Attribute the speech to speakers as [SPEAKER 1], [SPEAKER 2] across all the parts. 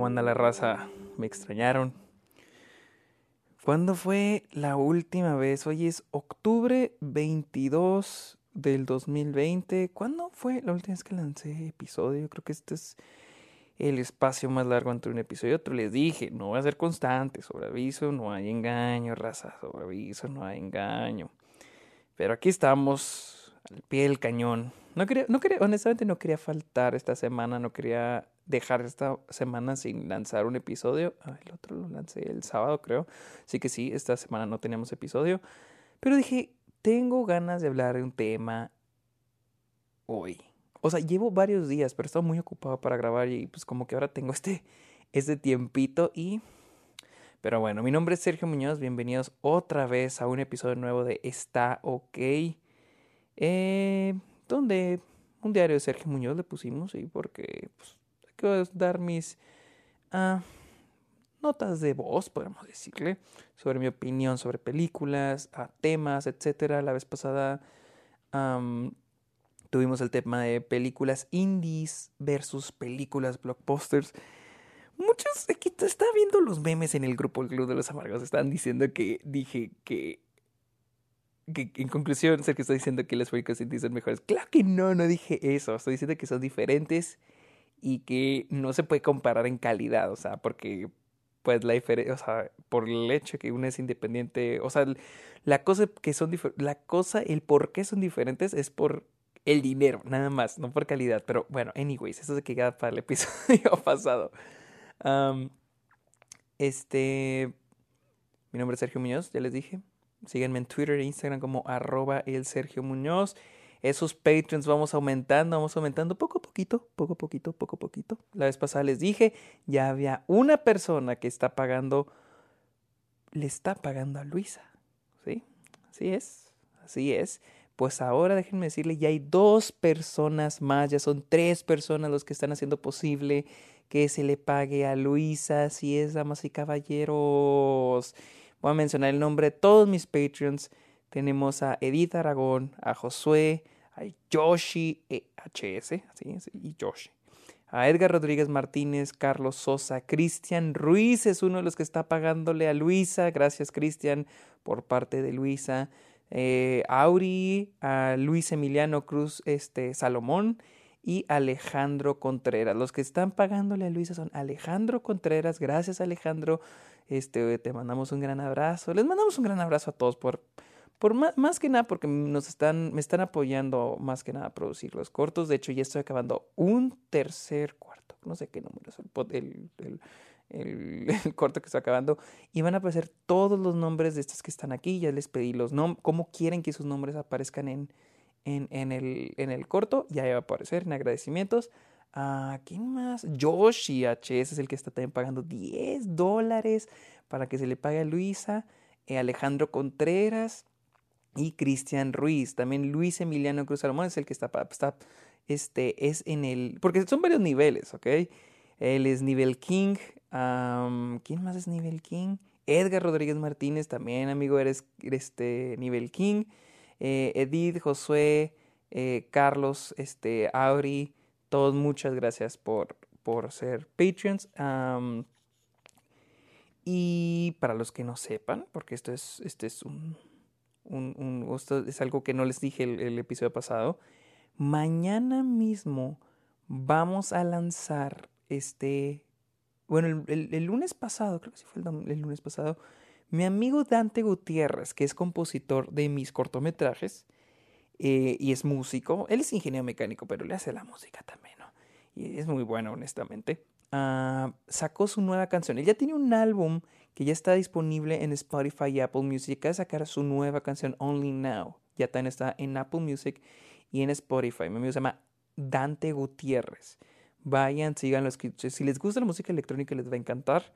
[SPEAKER 1] ¿Cómo anda la raza? Me extrañaron. ¿Cuándo fue la última vez? Hoy es octubre 22 del 2020. ¿Cuándo fue la última vez que lancé episodio? Creo que este es el espacio más largo entre un episodio y otro. Les dije, no va a ser constante. Sobre aviso, no hay engaño, raza. Sobre aviso, no hay engaño. Pero aquí estamos, al pie del cañón. No quería, honestamente no quería faltar esta semana, no quería dejar esta semana sin lanzar un episodio. Ah, el otro lo lancé el sábado, creo. Así que sí, esta semana no teníamos episodio. Pero dije, tengo ganas de hablar de un tema hoy. O sea, llevo varios días, pero he estado muy ocupado para grabar y pues como que ahora tengo este, este tiempito y... Pero bueno, mi nombre es Sergio Muñoz, bienvenidos otra vez a un episodio nuevo de Está OK. Eh, donde un diario de Sergio Muñoz le pusimos y porque pues, dar mis ah, notas de voz, podemos decirle, sobre mi opinión sobre películas, temas, etcétera. La vez pasada tuvimos el tema de películas indies versus películas blockbusters. Muchos, aquí está viendo los memes en el grupo El Club de los Amargos, están diciendo que dije que que en conclusión, sé que estoy diciendo que las películas indies son mejores. Claro que no, no dije eso. Estoy diciendo que son diferentes y que no se puede comparar en calidad, o sea, porque pues la diferencia, o sea, por el hecho que uno es independiente, o sea, la cosa que son la cosa, el por qué son diferentes es por el dinero, nada más, no por calidad, pero bueno, anyways, eso se queda para el episodio pasado. este, mi nombre es Sergio Muñoz, ya les dije, síganme en Twitter e Instagram como arroba el Sergio Muñoz esos Patreons vamos aumentando, vamos aumentando poco a poquito, poco a poquito, poco a poquito. La vez pasada les dije, ya había una persona que está pagando, le está pagando a Luisa. ¿Sí? Así es, así es. Pues ahora déjenme decirle, ya hay dos personas más, ya son tres personas los que están haciendo posible que se le pague a Luisa, así es, damas y caballeros. Voy a mencionar el nombre de todos mis Patreons. Tenemos a Edith Aragón, a Josué, a Yoshi HS, así, y Yoshi. A Edgar Rodríguez Martínez, Carlos Sosa, Cristian Ruiz es uno de los que está pagándole a Luisa. Gracias, Cristian, por parte de Luisa. Eh, Auri, a Luis Emiliano Cruz este, Salomón y Alejandro Contreras. Los que están pagándole a Luisa son Alejandro Contreras. Gracias, Alejandro. Este, te mandamos un gran abrazo. Les mandamos un gran abrazo a todos por por más, que nada porque nos están, me están apoyando más que nada a producir los cortos. De hecho, ya estoy acabando un tercer cuarto. No sé qué número es el, el, corto que estoy acabando. Y van a aparecer todos los nombres de estos que están aquí. Ya les pedí los nombres, cómo quieren que sus nombres aparezcan en, en, en, el, en el corto. Ya va a aparecer en agradecimientos. ¿A quién más? Yoshi HS es el que está también pagando 10 dólares para que se le pague a Luisa. Eh, Alejandro Contreras y Cristian Ruiz. También Luis Emiliano Cruz Salomón es el que está, está, este, es en el, porque son varios niveles, ¿ok? Él es nivel King. ¿Quién más es nivel King? Edgar Rodríguez Martínez, también amigo, eres este, nivel King. Eh, Edith, Josué, eh, Carlos, este, Auri, todos muchas gracias por, por ser Patreons. y para los que no sepan, porque esto es, este es un, un, es algo que no les dije el, episodio pasado. Mañana mismo vamos a lanzar este, bueno, el, lunes pasado, creo que sí fue el, lunes pasado, mi amigo Dante Gutiérrez, que es compositor de mis cortometrajes eh, y es músico, él es ingeniero mecánico, pero le hace la música también, ¿no? Y es muy bueno, honestamente. Ah, sacó su nueva canción. Él ya tiene un álbum que ya está disponible en Spotify y Apple Music. Acaba de sacar su nueva canción Only Now. Ya también está en Apple Music y en Spotify. Mi amigo se llama Dante Gutiérrez. Vayan, síganlo. Si les gusta la música electrónica les va a encantar.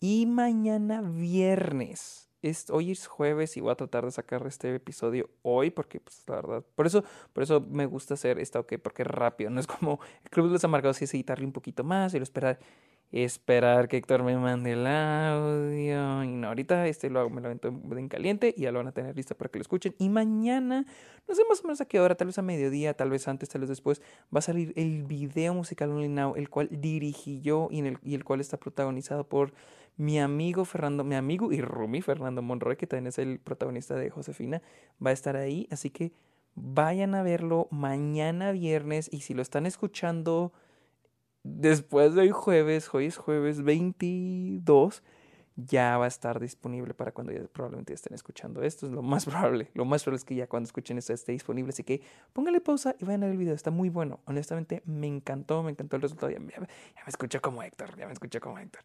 [SPEAKER 1] Y mañana viernes hoy es jueves y voy a tratar de sacar este episodio hoy porque, pues, la verdad, por eso, por eso me gusta hacer esto, ok, porque es rápido, no es como el Club de los Amargados es editarle un poquito más y lo esperar. Esperar que Héctor me mande el audio. Y no, ahorita este lo hago, me lo avento en caliente y ya lo van a tener listo para que lo escuchen. Y mañana, no sé más o menos a qué hora, tal vez a mediodía, tal vez antes, tal vez después, va a salir el video musical Only Now, el cual dirigí yo y, el, y el cual está protagonizado por mi amigo Fernando, mi amigo y Rumi Fernando Monroy, que también es el protagonista de Josefina, va a estar ahí. Así que vayan a verlo mañana viernes y si lo están escuchando después de hoy jueves, hoy es jueves 22, ya va a estar disponible para cuando ya probablemente estén escuchando esto. Es lo más probable. Lo más probable es que ya cuando escuchen esto esté disponible. Así que póngale pausa y vayan a ver el video. Está muy bueno. Honestamente, me encantó, me encantó el resultado. Ya, me escuché como Héctor, ya me escuché como Héctor.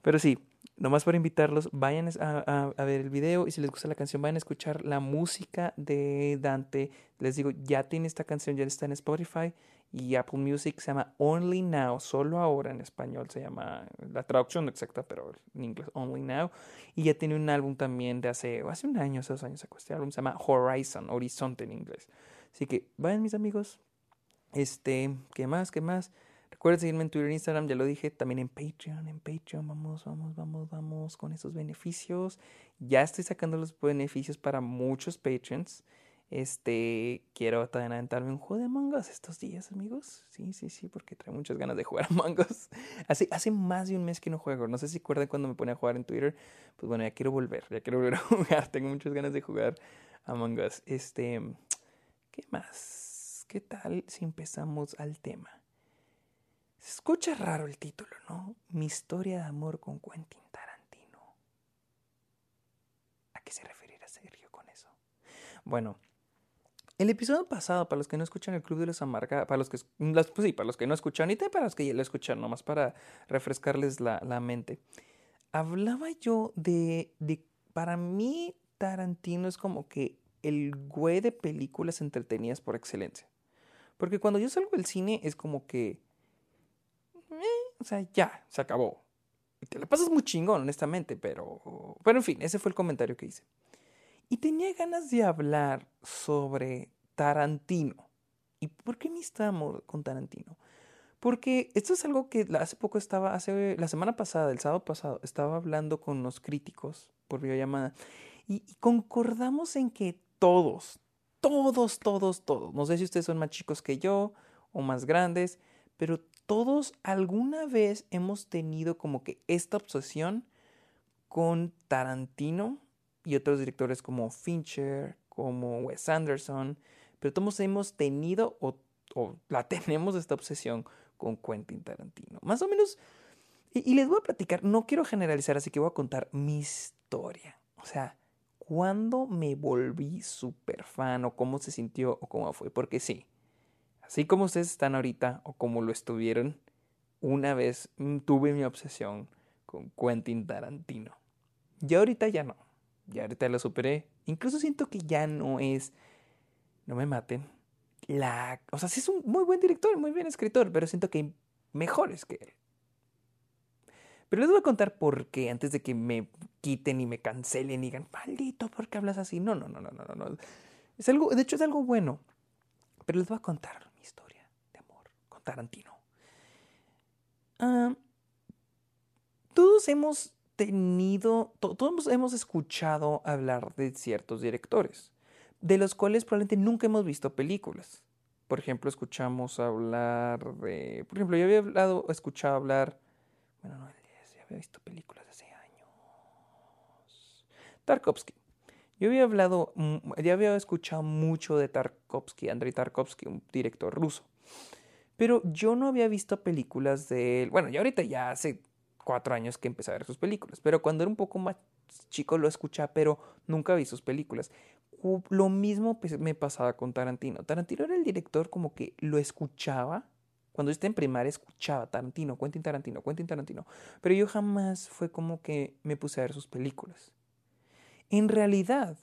[SPEAKER 1] Pero sí, nomás para invitarlos, vayan a, a, ver el video y si les gusta la canción, vayan a escuchar la música de Dante. Les digo, ya tiene esta canción, ya está en Spotify y Apple Music, se llama Only Now, solo ahora en español se llama, la traducción exacta, pero en inglés Only Now. Y ya tiene un álbum también de hace, hace un año, hace dos años sacó este álbum, se llama Horizon, Horizonte en inglés. Así que vayan mis amigos, este, ¿qué más? ¿Qué más? Recuerden seguirme en Twitter e Instagram, ya lo dije, también en Patreon, en Patreon, vamos, vamos, vamos, vamos con esos beneficios. Ya estoy sacando los beneficios para muchos Patreons. Este, quiero también aventarme un juego de mangos estos días, amigos. Sí, sí, sí, porque traigo muchas ganas de jugar a mangos. Hace, hace más de un mes que no juego. No sé si recuerdan cuando me pone a jugar en Twitter. Pues bueno, ya quiero volver, ya quiero volver a jugar. Tengo muchas ganas de jugar a Us. Este, ¿qué más? ¿Qué tal si empezamos al tema? Se escucha raro el título, ¿no? Mi historia de amor con Quentin Tarantino. ¿A qué se referirá Sergio con eso? Bueno, el episodio pasado, para los que no escuchan el Club de los Amarga, para los que, pues sí, para los que no escuchan, y también para los que ya lo escuchan, nomás para refrescarles la, mente, hablaba yo de, de, para mí, Tarantino es como que el güey de películas entretenidas por excelencia. Porque cuando yo salgo del cine es como que o sea, ya, se acabó. Y te la pasas muy chingón, honestamente, pero... Pero en fin, ese fue el comentario que hice. Y tenía ganas de hablar sobre Tarantino. ¿Y por qué me estamos con Tarantino? Porque esto es algo que hace poco estaba, hace la semana pasada, el sábado pasado, estaba hablando con los críticos por videollamada y, y concordamos en que todos, todos, todos, todos, no sé si ustedes son más chicos que yo o más grandes, pero todos alguna vez hemos tenido como que esta obsesión con Tarantino y otros directores como Fincher, como Wes Anderson, pero todos hemos tenido o, la tenemos esta obsesión con Quentin Tarantino. Más o menos, y, les voy a platicar, no quiero generalizar, así que voy a contar mi historia. O sea, cuándo me volví súper fan o cómo se sintió o cómo fue, porque sí, Así como ustedes están ahorita o como lo estuvieron, una vez tuve mi obsesión con Quentin Tarantino. Y ahorita ya no. Ya ahorita lo superé. Incluso siento que ya no es. No me maten. La. O sea, sí es un muy buen director, muy buen escritor, pero siento que mejores que él. Pero les voy a contar por qué antes de que me quiten y me cancelen y digan, maldito, ¿por qué hablas así? No, no, no, no, no, no. Es algo, de hecho, es algo bueno. Pero les voy a contar historia de amor con Tarantino. Ah, todos hemos tenido, todos hemos escuchado hablar de ciertos directores, de los cuales probablemente nunca hemos visto películas. Por ejemplo, escuchamos hablar de, por ejemplo, yo había hablado, escuchado hablar, bueno, no, ya había visto películas hace años. Tarkovsky. Yo había hablado, mm, ya había escuchado mucho de Tarkovsky, Andrei Tarkovsky, un director ruso. Pero yo no había visto películas de él. Bueno, ya ahorita ya hace cuatro años que empecé a ver sus películas. Pero cuando era un poco más chico lo escuchaba, pero nunca vi sus películas. Lo mismo pues, me pasaba con Tarantino. Tarantino era el director como que lo escuchaba. Cuando yo estaba en primaria escuchaba Tarantino, Quentin Tarantino, Quentin Tarantino. Pero yo jamás fue como que me puse a ver sus películas. En realidad,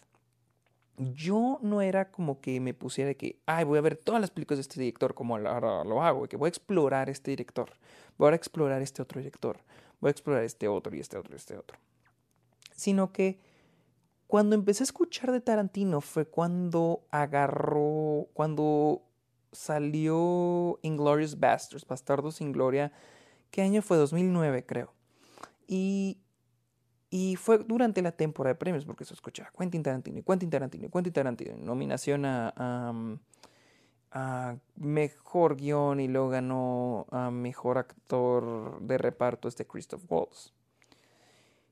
[SPEAKER 1] yo no era como que me pusiera que, ay, voy a ver todas las películas de este director como ahora lo hago, que voy a explorar este director, voy a explorar este otro director, voy a explorar este otro y este otro y este otro. Sino que cuando empecé a escuchar de Tarantino fue cuando agarró, cuando salió Inglorious Bastards, Bastardos sin Gloria, ¿Qué año fue? 2009, creo. Y, y fue durante la temporada de premios, porque se escuchaba Quentin Tarantino, Quentin Tarantino, Quentin Tarantino. Nominación a, a, Mejor Guión y luego ganó a Mejor Actor de Reparto este Christoph Waltz.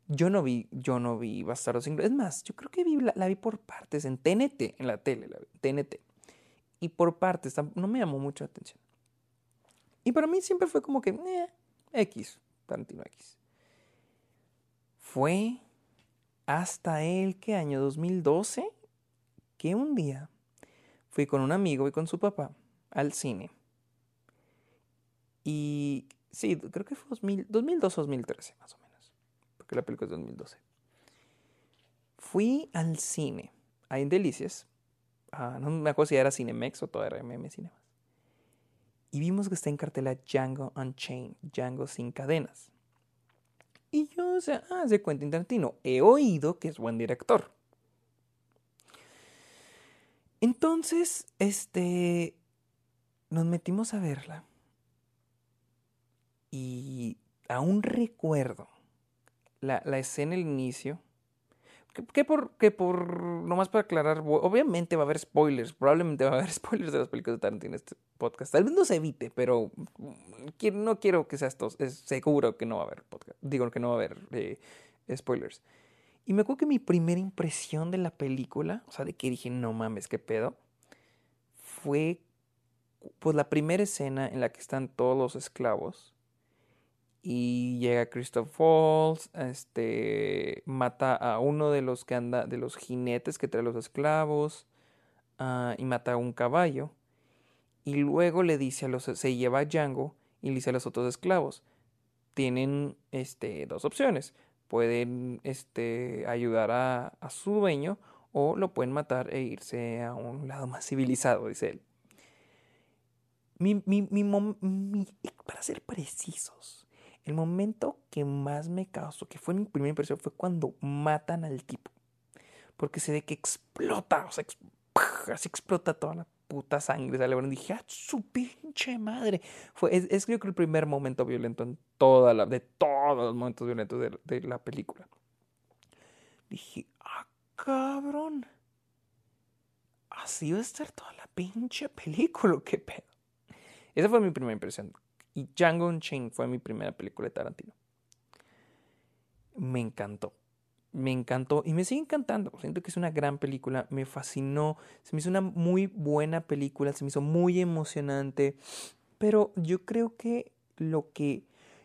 [SPEAKER 1] Yo no vi, yo no vi Bastardos sin Es más, yo creo que vi, la, vi por partes en TNT, en la tele, la TNT. Y por partes, no me llamó mucho la atención. Y para mí siempre fue como que, eh, X, Tarantino X. Fue hasta el, ¿qué año? 2012, que un día fui con un amigo y con su papá al cine. Y sí, creo que fue 2000, 2002 2013, más o menos. Porque la película es 2012. Fui al cine, ahí en no me acuerdo si era Cinemex o todavía era MM Cinemas. Y vimos que está en cartela Django Unchained, Django sin cadenas. Y yo, o sea, ah, es de. He oído que es buen director. Entonces, este, nos metimos a verla. Y aún recuerdo la, la escena, el inicio, que, por, que por, nomás para aclarar, obviamente va a haber spoilers, probablemente va a haber spoilers de las películas de Tarantino en este podcast. Tal vez no se evite, pero no quiero que sea esto, es seguro que no va a haber podcast, digo que no va a haber eh, spoilers. Y me acuerdo que mi primera impresión de la película, o sea, de que dije, no mames, qué pedo, fue pues la primera escena en la que están todos los esclavos y llega Christoph Waltz, este, mata a uno de los que anda, de los jinetes que trae los esclavos, uh, y mata a un caballo. Y luego le dice a los, se lleva a Django y le dice a los otros esclavos, tienen, este, dos opciones, pueden, este, ayudar a, a su dueño o lo pueden matar e irse a un lado más civilizado, dice él. Mi, mi, mi, para ser precisos, el momento que más me causó, que fue mi primera impresión, fue cuando matan al tipo. Porque se ve que explota, o sea, así explota toda la puta sangre. Sale, y dije, ¡ah, su pinche madre! Fue, es, creo que el primer momento violento en toda la, de todos los momentos violentos de, de la película. Dije, ¡ah, cabrón! Así va a estar toda la pinche película, qué pedo. Esa fue mi primera impresión. Y Django Unchained fue mi primera película de Tarantino. Me encantó. Me encantó y me sigue encantando. Siento que es una gran película. Me fascinó. Se me hizo una muy buena película. Se me hizo muy emocionante. Pero yo creo que lo que.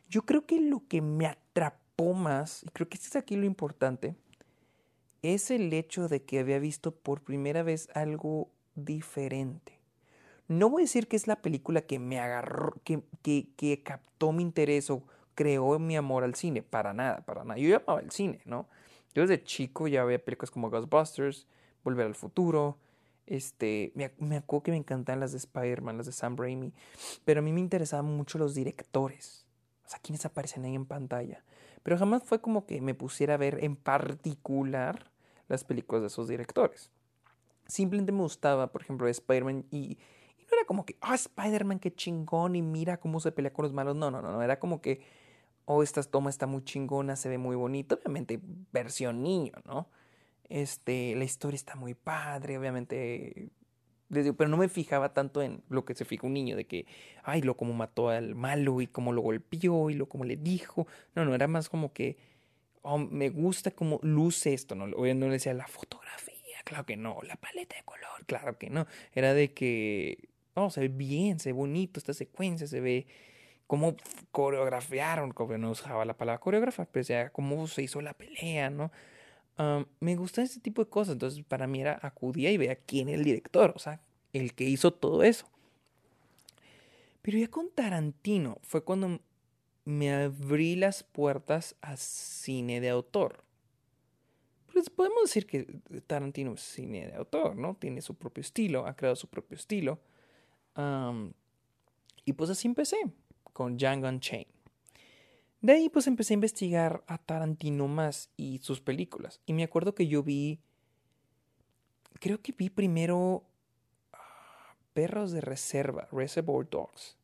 [SPEAKER 1] Yo creo que lo que me atrapó más, y creo que este es aquí lo importante, es el hecho de que había visto por primera vez algo diferente. No voy a decir que es la película que me agarró, que, que, que captó mi interés o creó mi amor al cine. Para nada, para nada. Yo amaba el cine, ¿no? Yo desde chico ya veía películas como Ghostbusters, Volver al Futuro. Este, me, me acuerdo que me encantaban las de Spider-Man, las de Sam Raimi. Pero a mí me interesaban mucho los directores. O sea, quienes aparecen ahí en pantalla. Pero jamás fue como que me pusiera a ver en particular las películas de esos directores. Simplemente me gustaba, por ejemplo, Spider-Man y no era como que, ah, Spider-Man, qué chingón y mira cómo se pelea con los malos. No, no, no. Era como que, oh, esta toma está muy chingona, se ve muy bonita. Obviamente, versión niño, ¿no? Este, la historia está muy padre, obviamente. pero no me fijaba tanto en lo que se fija un niño, de que, ay, lo como mató al malo y cómo lo golpeó y lo como le dijo. No, no, era más como que, oh, me gusta cómo luce esto, ¿no? No le decía la fotografía, claro que no, la paleta de color, claro que no. Era de que no, se ve bien, se ve bonito esta secuencia, se ve cómo coreografiaron, como no usaba la palabra coreógrafa, pero ya cómo se hizo la pelea, ¿no? me gusta ese tipo de cosas, entonces para mí era acudía y veía quién era el director, o sea, el que hizo todo eso. Pero ya con Tarantino fue cuando me abrí las puertas a cine de autor. Pues podemos decir que Tarantino es cine de autor, ¿no? Tiene su propio estilo, ha creado su propio estilo y pues así empecé con Django Unchained. De ahí pues empecé a investigar a Tarantino más y sus películas. Y me acuerdo que yo vi, creo que vi primero Perros de Reserva, Reservoir Dogs,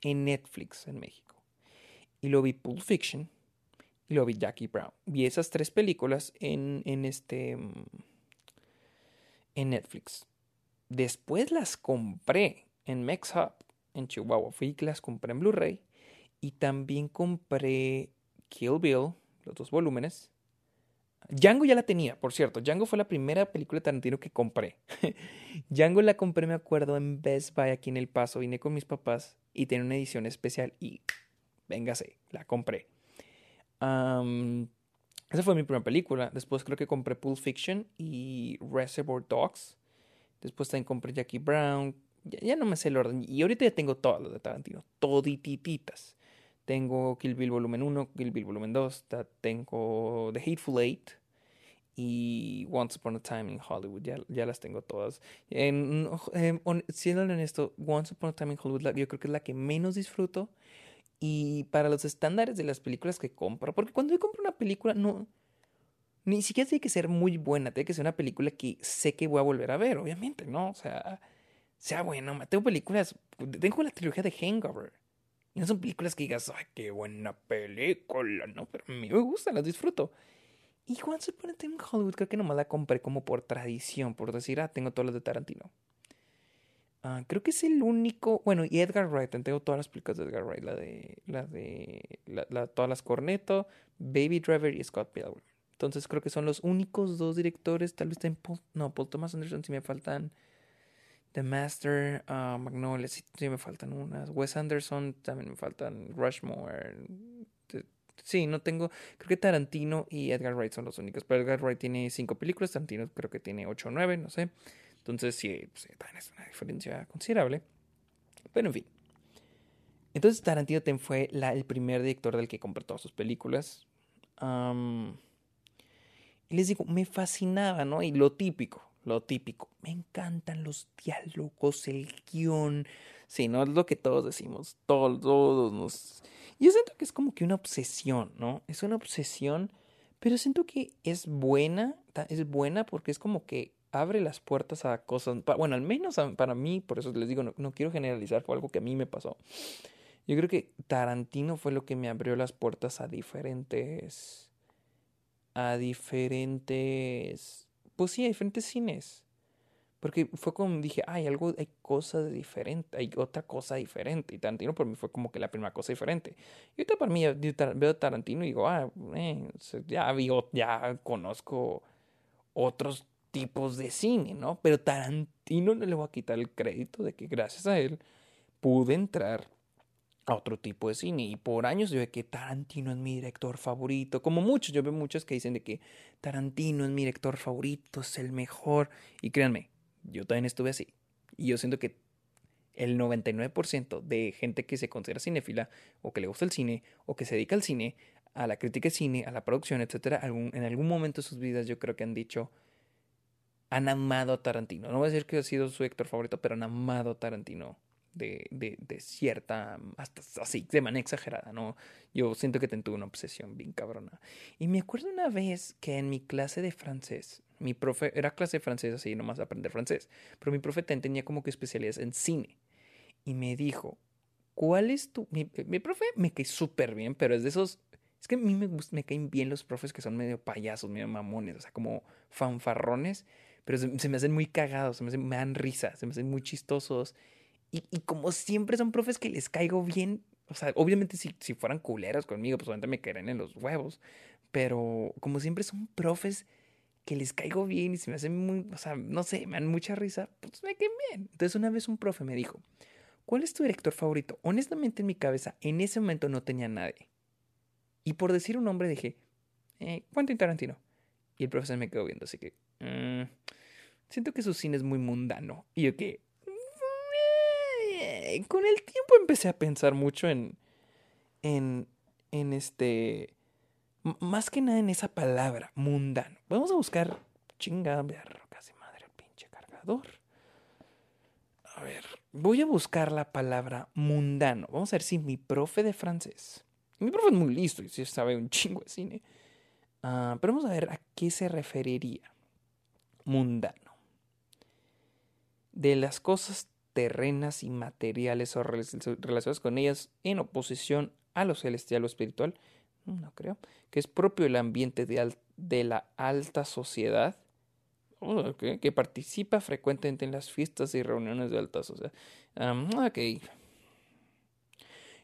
[SPEAKER 1] en Netflix en México. y luego vi Pulp Fiction y luego vi Jackie Brown. Vi esas tres películas en, en este mm, en Netflix. Después las compré en MexHub en Chihuahua. Fui y las compré en Blu-ray y también compré Kill Bill, los dos volúmenes. Django ya la tenía, por cierto. Django fue la primera película de Tarantino que compré. Django la compré, me acuerdo, en Best Buy aquí en El Paso. Vine con mis papás y tenía una edición especial y véngase, la compré. esa fue mi primera película. Después creo que compré Pulp Fiction y Reservoir Dogs. Después también compré Jackie Brown. Ya, ya no me sé el orden. Y ahorita ya tengo todas las de Tarantino. Toditititas. Tengo Kill Bill Volumen 1, Kill Bill Volumen 2, tengo The Hateful Eight y Once Upon a Time in Hollywood. Ya, ya las tengo todas. En, en, siendo honesto, Once Upon a Time in Hollywood yo creo que es la que menos disfruto. Y para los estándares de las películas que compro, porque cuando yo compro una película, no. Ni siquiera tiene que ser muy buena, tiene que ser una película que sé que voy a volver a ver, obviamente, ¿no? O sea, sea buena. Tengo películas. Tengo la trilogía de Hangover no son películas que digas, ay, qué buena película, ¿no? Pero a mí me gustan, las disfruto. Y Once Upon a Time in Hollywood creo que nomás la compré como por tradición, por decir, ah, tengo todas las de Tarantino. Ah, creo que es el único, bueno, y Edgar Wright, tengo todas las películas de Edgar Wright, la de, la de, la, todas las Corneto, Baby Driver y Scott Pilgrim. Entonces creo que son los únicos dos directores, tal vez en no, Paul Thomas Anderson si me faltan The Master, uh, sí, me faltan unas. Wes Anderson, también me faltan. Rushmore. Sí, no tengo. Creo que Tarantino y Edgar Wright son los únicos. Pero Edgar Wright tiene cinco películas, Tarantino creo que tiene ocho o nueve, no sé. Entonces sí, pues, es una diferencia considerable. Pero en fin. Entonces Tarantino fue el primer director del que compré todas sus películas. y les digo, me fascinaba, ¿no? Y lo típico lo típico. Me encantan los diálogos, el guion. Sí, no es lo que todos decimos. Todos, todos nos. Yo siento que es como que una obsesión, ¿no? Es una obsesión, pero siento que es buena. Es buena porque es como que abre las puertas a cosas. Bueno, al menos para mí, por eso les digo, no, no quiero generalizar, fue algo que a mí me pasó. Yo creo que Tarantino fue lo que me abrió las puertas a diferentes. a diferentes pues sí, hay diferentes cines. Porque fue como dije, hay algo, hay cosas diferentes, hay otra cosa diferente. Y Tarantino por mí fue como que la primera cosa diferente. Y ahorita para mí veo Tarantino y digo, ah, eh, ya, ya conozco otros tipos de cine, ¿no? Pero Tarantino no le voy a quitar el crédito de que gracias a él pude entrar a otro tipo de cine. Y por años yo de que Tarantino es mi director favorito. Como muchos, yo veo muchos que dicen de que Tarantino es mi director favorito, es el mejor. Y créanme, yo también estuve así. Y yo siento que el 99% de gente que se considera cinéfila o que le gusta el cine o que se dedica al cine, a la crítica de cine, a la producción, etcétera, en algún momento de sus vidas yo creo que han dicho, han amado a Tarantino. No voy a decir que ha sido su director favorito, pero han amado a Tarantino de, de, de, cierta, hasta así, de manera exagerada, ¿no? Yo siento que tuve una obsesión bien cabrona. Y me acuerdo una vez que en mi clase de francés, mi profe, era clase de francés así, nomás aprender francés, pero mi profe tenía como que especialidades en cine. Y me dijo, ¿cuál es tu...? Mi, mi profe me cae súper bien, pero es de esos... Es que a mí me, me caen bien los profes que son medio payasos, medio mamones, o sea, como fanfarrones, pero se, me hacen muy cagados, se me, hacen, me dan risa, se me hacen muy chistosos y, como siempre son profes que les caigo bien, o sea, obviamente si, si fueran culeros conmigo, pues obviamente me caerían en los huevos. Pero como siempre son profes que les caigo bien y se me hacen muy, o sea, no sé, me dan mucha risa, pues me caen bien. Entonces una vez un profe me dijo, ¿cuál es tu director favorito? Honestamente en mi cabeza en ese momento no tenía nadie. Y por decir un nombre dije, eh, Quentin Tarantino. Y el profesor me quedó viendo, así que, mm, siento que su cine es muy mundano. Y yo que, eh, con el tiempo empecé a pensar mucho en, en, en este, más que nada en esa palabra, mundano. Vamos a buscar, chinga, casi madre, pinche cargador. A ver, voy a buscar la palabra mundano. Vamos a ver si mi profe de francés, mi profe es muy listo y si sabe un chingo de cine, uh, pero vamos a ver a qué se referiría mundano. De las cosas terrenas y materiales o relacionadas con ellas en oposición a lo celestial o espiritual, no creo, que es propio del ambiente de, la alta sociedad, que participa frecuentemente en las fiestas y reuniones de alta sociedad. ok.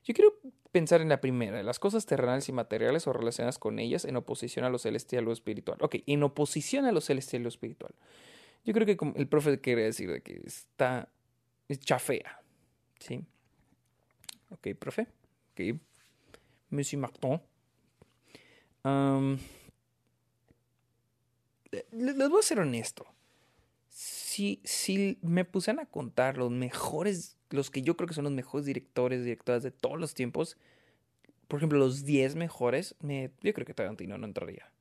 [SPEAKER 1] Yo quiero pensar en la primera, las cosas terrenales y materiales o relacionadas con ellas en oposición a lo celestial o espiritual. Ok, en oposición a lo celestial o espiritual. Yo creo que el profe quiere decir de que está chafea. ¿Sí? Ok, profe. Ok. Monsieur Martin. les voy a ser honesto. Si, si me pusieran a contar los mejores, los que yo creo que son los mejores directores, directoras de todos los tiempos, por ejemplo, los 10 mejores, me, yo creo que Tarantino no entraría.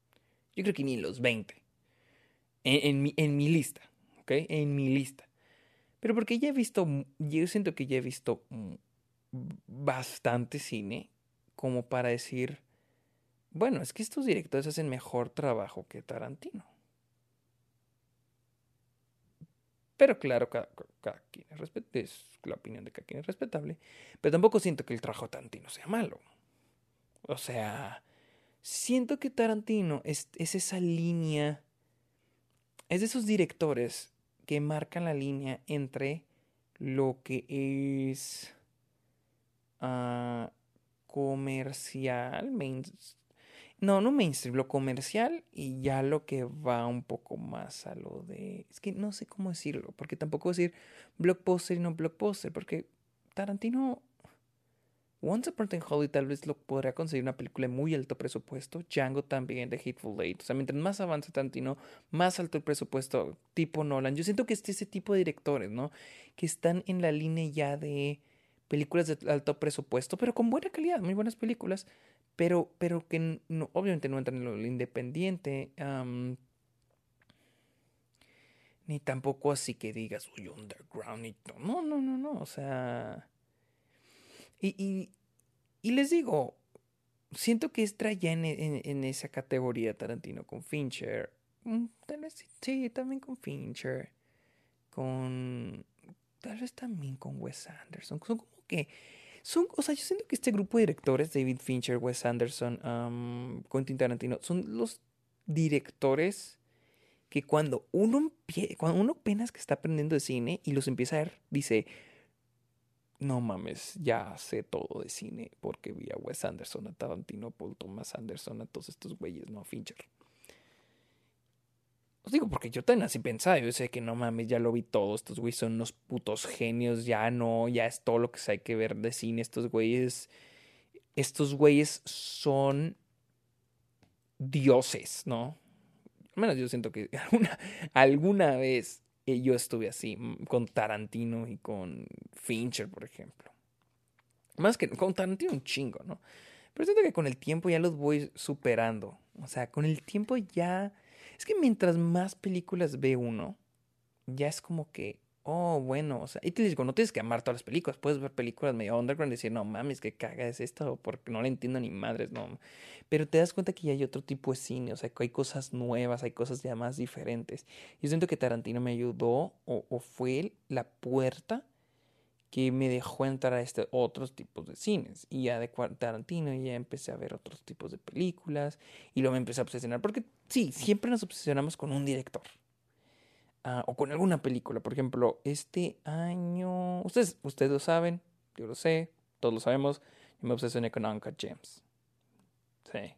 [SPEAKER 1] Yo creo que ni los 20. En, en, mi, en mi lista, ¿ok? En mi lista. Pero porque ya he visto, yo siento que ya he visto bastante cine como para decir, bueno, es que estos directores hacen mejor trabajo que Tarantino. Pero claro, cada, quien es, es la opinión de cada quien es respetable. Pero tampoco siento que el trabajo de Tarantino sea malo. O sea, siento que Tarantino es, es esa línea, es de esos directores que marcan la línea entre lo que es uh, comercial, no, no mainstream, lo comercial y ya lo que va un poco más a lo de... Es que no sé cómo decirlo, porque tampoco decir blockbuster y no blockbuster, porque Tarantino Once Upon a Hollywood tal vez lo podría conseguir una película de muy alto presupuesto. Django también, de Hateful Eight. O sea, mientras más avanza Tarantino, más alto el presupuesto, tipo Nolan. Yo siento que este ese tipo de directores, ¿no? Que están en la línea ya de películas de alto presupuesto, pero con buena calidad, muy buenas películas, pero, pero que obviamente no entran en lo independiente. ni tampoco así que digas, uy, underground y No, no, no, no. O sea y, les digo, siento que está ya en, esa categoría Tarantino con Fincher. Mm, tal vez sí, también con Fincher. Con. Tal vez también con Wes Anderson. Son como que. Son, o sea, yo siento que este grupo de directores, David Fincher, Wes Anderson, Quentin Tarantino, son los directores que cuando uno, cuando uno apenas que está aprendiendo de cine y los empieza a ver, dice, no mames, ya sé todo de cine porque vi a Wes Anderson, a Tarantino, a Paul Thomas Anderson, a todos estos güeyes, no a Fincher. Os digo porque yo también así pensaba, yo sé que no mames, ya lo vi todo, estos güeyes son unos putos genios, ya no, ya es todo lo que hay que ver de cine, estos güeyes, estos güeyes son dioses, ¿no? Al menos yo siento que alguna, alguna vez yo estuve así, mm, con Tarantino y con Fincher, por ejemplo. Más que con Tarantino un chingo, ¿no? Pero siento que con el tiempo ya los voy superando. O sea, con el tiempo ya... Es que mientras más películas ve uno, ya es como que oh, bueno, o sea, y te digo, no tienes que amar todas las películas, puedes ver películas medio underground y decir, no mames, que caga es esto, porque no le entiendo ni madres, no. Pero te das cuenta que ya hay otro tipo de cine, o sea, que hay cosas nuevas, hay cosas ya más diferentes. Yo siento que Tarantino me ayudó o, o fue la puerta que me dejó entrar a este otros tipos de cines. Y ya de Tarantino ya empecé a ver otros tipos de películas y luego me empecé a obsesionar, porque sí, siempre nos obsesionamos con un director. Ah, o con alguna película. Por ejemplo, este año, ustedes, ustedes lo saben, yo lo sé, todos lo sabemos, yo me obsesioné con Uncut Gems. Sí.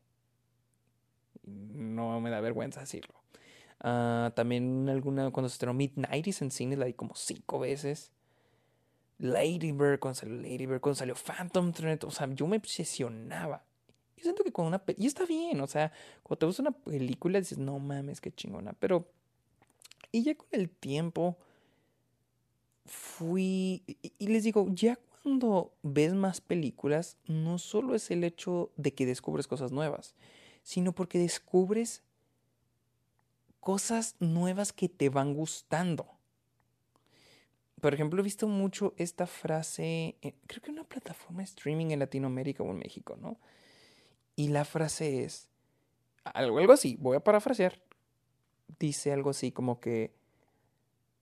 [SPEAKER 1] No me da vergüenza decirlo. Uh, también alguna, cuando se estrenó Midnight en cine, la di como cinco veces. Lady Bird, cuando salió Lady Bird, cuando salió Phantom Thread, o sea, yo me obsesionaba. Yo siento que con una... Y está bien, o sea, cuando te gusta una película dices, no mames, qué chingona, pero y ya con el tiempo fui, y, les digo, ya cuando ves más películas, no solo es el hecho de que descubres cosas nuevas, sino porque descubres cosas nuevas que te van gustando. Por ejemplo, he visto mucho esta frase, creo que una plataforma de streaming en Latinoamérica o en México, ¿no? Y la frase es, algo, algo así, voy a parafrasear, dice algo así como que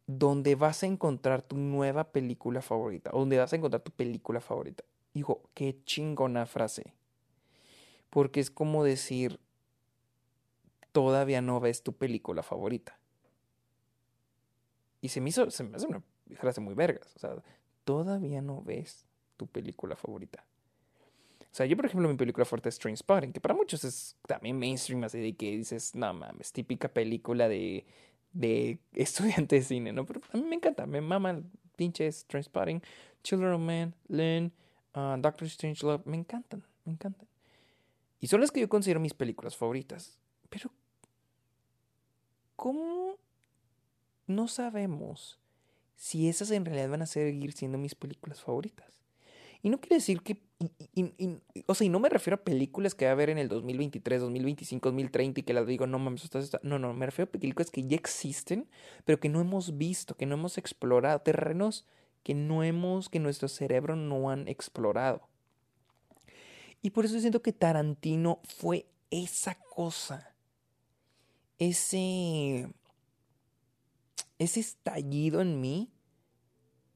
[SPEAKER 1] donde vas a encontrar tu nueva película favorita, o donde vas a encontrar tu película favorita. digo, qué chingona frase. Porque es como decir, todavía no ves tu película favorita. Y se me hizo, se me hace una frase muy vergas. O sea, todavía no ves tu película favorita. O sea, yo, por ejemplo, mi película fuerte es Spotting, que para muchos es también mainstream, así de que dices, no mames, típica película de, de estudiante de cine, ¿no? Pero a mí me encanta, me mama pinches Spotting, Children of Men, Lynn, uh, Doctor Strangelove, me encantan, me encantan. Y son las que yo considero mis películas favoritas. Pero, ¿cómo no sabemos si esas en realidad van a seguir siendo mis películas favoritas? Y no quiere decir que. O sea, y no me refiero a películas que va a haber en el 2023, 2025, 2030 y que las digo, no mames, No, no, me refiero a películas que ya existen, pero que no hemos visto, que no hemos explorado, terrenos que no hemos, que nuestro cerebro no han explorado. Y por eso siento que Tarantino fue esa cosa. Ese. Ese estallido en mí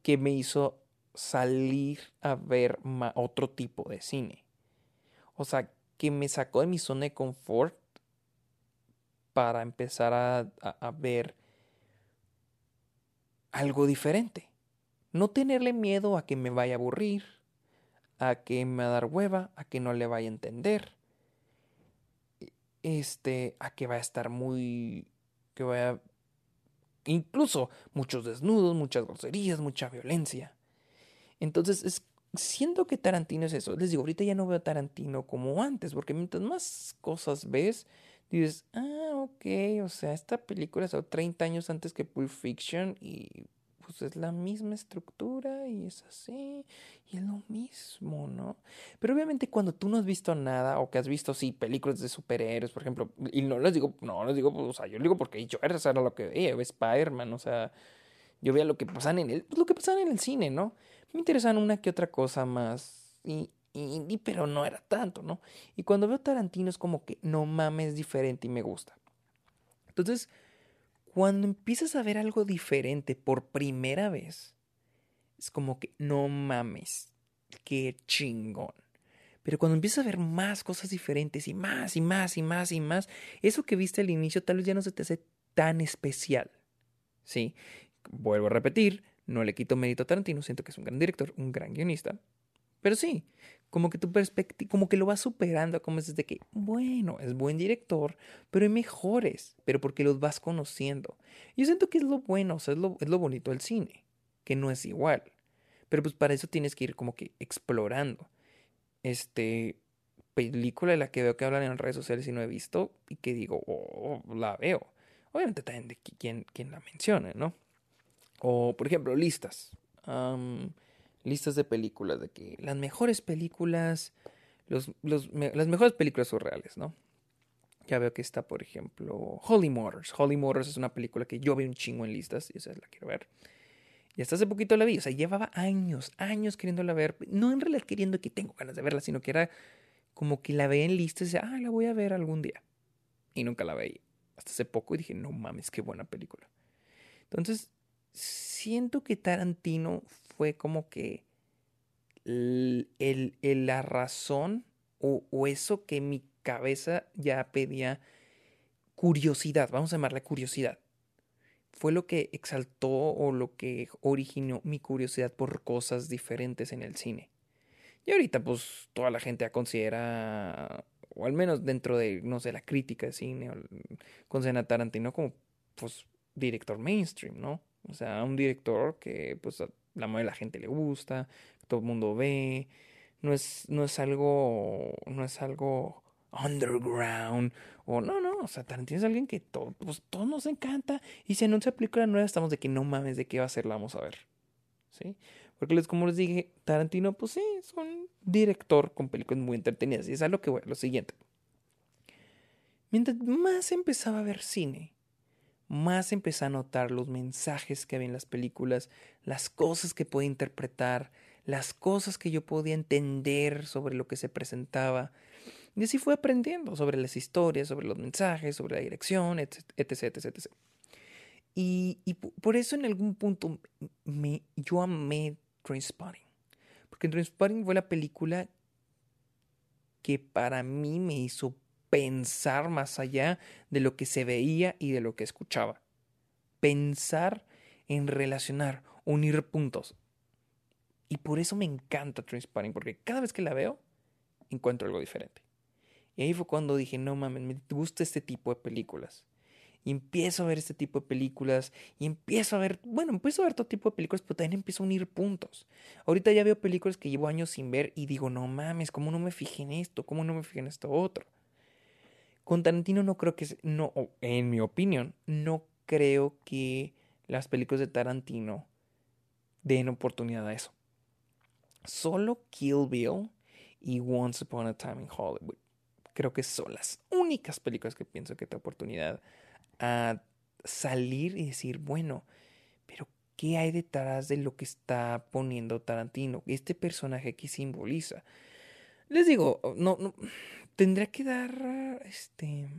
[SPEAKER 1] que me hizo salir a ver otro tipo de cine. O sea, que me sacó de mi zona de confort para empezar a, ver algo diferente. No tenerle miedo a que me vaya a aburrir, a que me va a dar hueva, a que no le vaya a entender, este, a que vaya a estar muy, que vaya, incluso muchos desnudos, muchas groserías, mucha violencia. Entonces, es, siento que Tarantino es eso. Les digo, ahorita ya no veo Tarantino como antes, porque mientras más cosas ves, dices, ah, ok, o sea, esta película es 30 años antes que Pulp Fiction y pues es la misma estructura y es así y es lo mismo, ¿no? Pero obviamente cuando tú no has visto nada o que has visto, sí, películas de superhéroes, por ejemplo, y no les digo, no les digo, o sea, yo les digo porque yo era lo que veía, Spider-Man, o sea, yo veía lo que pasan en el, pues, lo que pasan en el cine, ¿no? Me interesan una que otra cosa más y, pero no era tanto, ¿no? Y cuando veo Tarantino es como que no mames diferente y me gusta. Entonces, cuando empiezas a ver algo diferente por primera vez, es como que no mames, qué chingón. Pero cuando empiezas a ver más cosas diferentes y más y más y más y más, eso que viste al inicio tal vez ya no se te hace tan especial. ¿Sí? Vuelvo a repetir, no le quito mérito a Tarantino, siento que es un gran director, un gran guionista. Pero sí, como que tu perspectiva, como que lo vas superando, como es desde que, bueno, es buen director, pero hay mejores, pero porque los vas conociendo. Yo siento que es lo bueno, o sea, es lo, es lo bonito del cine, que no es igual. Pero pues para eso tienes que ir como que explorando. Este, película de la que veo que hablan en redes sociales y no he visto, y que digo, oh, la veo. Obviamente también de quién, quién la menciona, ¿no? O, por ejemplo, listas. listas de películas, de que las mejores películas, los, los, las mejores películas surreales, ¿no? Ya veo que está, por ejemplo, Holy Motors. Holy Motors es una película que yo veo un chingo en listas y esa la quiero ver. Y hasta hace poquito la vi, o sea, llevaba años, años queriéndola ver. No en realidad queriendo que tengo ganas de verla, sino que era como que la veía en listas y decía, ah, la voy a ver algún día. Y nunca la veía. Hasta hace poco y dije, no mames, qué buena película. Entonces, siento que Tarantino fue como que el, la razón o, o, eso que mi cabeza ya pedía curiosidad, vamos a llamarla curiosidad. Fue lo que exaltó o lo que originó mi curiosidad por cosas diferentes en el cine. Y ahorita pues toda la gente considera, o al menos dentro de, no sé, la crítica de cine, considera a Tarantino como pues director mainstream, ¿no? O sea, un director que pues a la mayoría de la gente le gusta, todo el mundo ve, no es, no es algo, no es algo underground, o no, no, o sea, Tarantino es alguien que todo, pues, todos nos encanta, y si anuncia película nueva estamos de que no mames, de qué va a ser, la vamos a ver, ¿sí? Porque les, como les dije, Tarantino, pues sí, es un director con películas muy entretenidas, y es a lo que voy, lo siguiente. Mientras más empezaba a ver cine, más empecé a notar los mensajes que había en las películas, las cosas que podía interpretar, las cosas que yo podía entender sobre lo que se presentaba. Y así fui aprendiendo sobre las historias, sobre los mensajes, sobre la dirección, etc. etc, etc. Y, por eso en algún punto me, yo amé Trainspotting. Porque Trainspotting fue la película que para mí me hizo pensar más allá de lo que se veía y de lo que escuchaba. Pensar en relacionar, unir puntos. Y por eso me encanta Trainspotting, porque cada vez que la veo, encuentro algo diferente. Y ahí fue cuando dije, no mames, me gusta este tipo de películas. Y empiezo a ver este tipo de películas. Y empiezo a ver, bueno, empiezo a ver todo tipo de películas, pero también empiezo a unir puntos. Ahorita ya veo películas que llevo años sin ver y digo, no mames, ¿cómo no me fijé en esto? ¿Cómo no me fijé en esto otro? Con Tarantino no creo que, no, en mi opinión, no creo que las películas de Tarantino den oportunidad a eso. Solo Kill Bill y Once Upon a Time in Hollywood creo que son las únicas películas que pienso que da oportunidad a salir y decir, bueno, pero ¿qué hay detrás de lo que está poniendo Tarantino? Este personaje que simboliza. Les digo, no tendría que dar, este,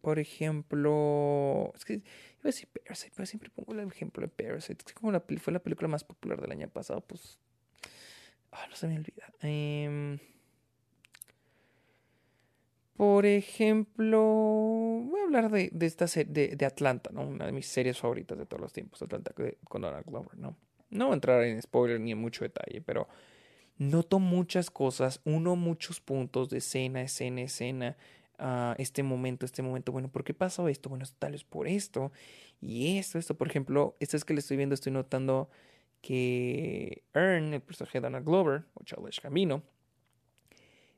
[SPEAKER 1] por ejemplo, es que iba a decir Parasite, pero siempre pongo el ejemplo de Parasite. Es que como la, fue la película más popular del año pasado, pues, ah, no se me olvida. Eh, por ejemplo, voy a hablar de, de esta serie de, Atlanta, ¿no? Una de mis series favoritas de todos los tiempos, Atlanta con Donald Glover, ¿no? No voy a entrar en spoiler ni en mucho detalle, pero noto muchas cosas, uno muchos puntos de escena, escena, escena, uh, este momento, este momento, bueno, ¿por qué pasó esto? Bueno, tal vez por esto, y esto, esto, por ejemplo, esto es que le estoy viendo, estoy notando que Earn, el personaje de Donald Glover, o Charles Camino,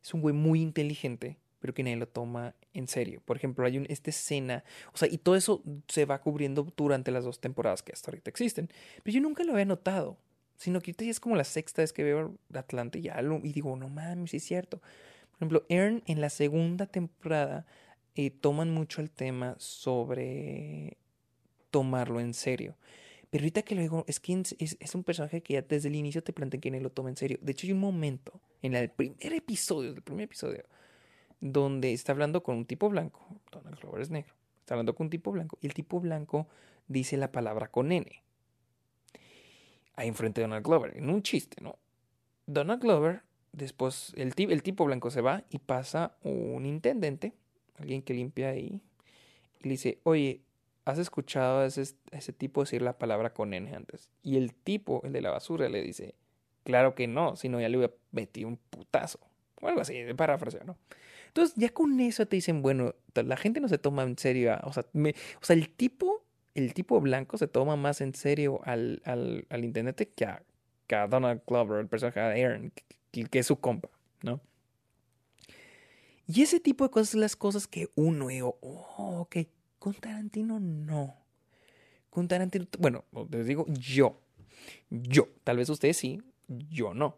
[SPEAKER 1] es un güey muy inteligente pero que nadie lo toma en serio. Por ejemplo, hay un, esta escena, o sea, y todo eso se va cubriendo durante las dos temporadas que hasta ahorita existen, pero yo nunca lo había notado, sino que ahorita ya es como la sexta vez que veo Atlante y ya y digo, no mames, es cierto. Por ejemplo, Ern en la segunda temporada eh, toman mucho el tema sobre tomarlo en serio. Pero ahorita que lo digo, es que es, es, un personaje que ya desde el inicio te plantea que nadie lo toma en serio. De hecho, hay un momento en el primer episodio, el primer episodio, donde está hablando con un tipo blanco, Donald Glover es negro, está hablando con un tipo blanco y el tipo blanco dice la palabra con N. Ahí enfrente de Donald Glover, en un chiste, ¿no? Donald Glover, después el, el tipo blanco se va y pasa un intendente, alguien que limpia ahí, y le dice, oye, ¿has escuchado a ese, ese tipo decir la palabra con N antes? Y el tipo, el de la basura, le dice, claro que no, si no ya le hubiera metido un putazo. O algo así, de parafraseo, ¿no? Entonces, ya con eso te dicen, bueno, la gente no se toma en serio, o sea, o sea el tipo, el tipo blanco se toma más en serio al, al, intendente que a, que Donald Glover, el personaje de Aaron, que, es su compa, ¿no? Y ese tipo de cosas son las cosas que uno, digo, oh, ok, con Tarantino no. Con Tarantino, bueno, les digo yo, yo, tal vez ustedes sí, yo no.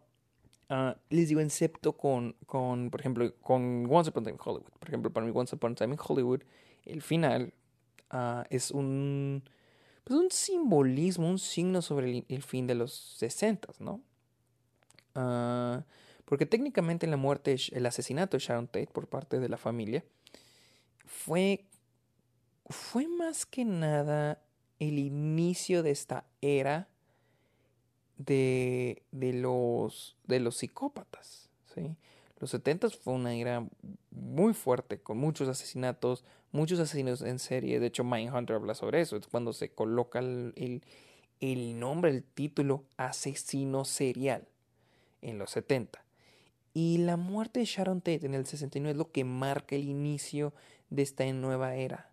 [SPEAKER 1] Uh, les digo, excepto con, con, por ejemplo, con Once Upon a Time in Hollywood. Por ejemplo, para mí Once Upon a Time in Hollywood, el final uh, es un, pues un simbolismo, un signo sobre el, fin de los 60, ¿no? Uh, porque técnicamente la muerte, el asesinato de Sharon Tate por parte de la familia fue, fue más que nada el inicio de esta era de, de, los, de los psicópatas. ¿sí? Los 70 fue una era muy fuerte, con muchos asesinatos, muchos asesinos en serie. De hecho, Mindhunter habla sobre eso. Es cuando se coloca el, el, nombre, el título asesino serial en los 70. Y la muerte de Sharon Tate en el 69 es lo que marca el inicio de esta nueva era.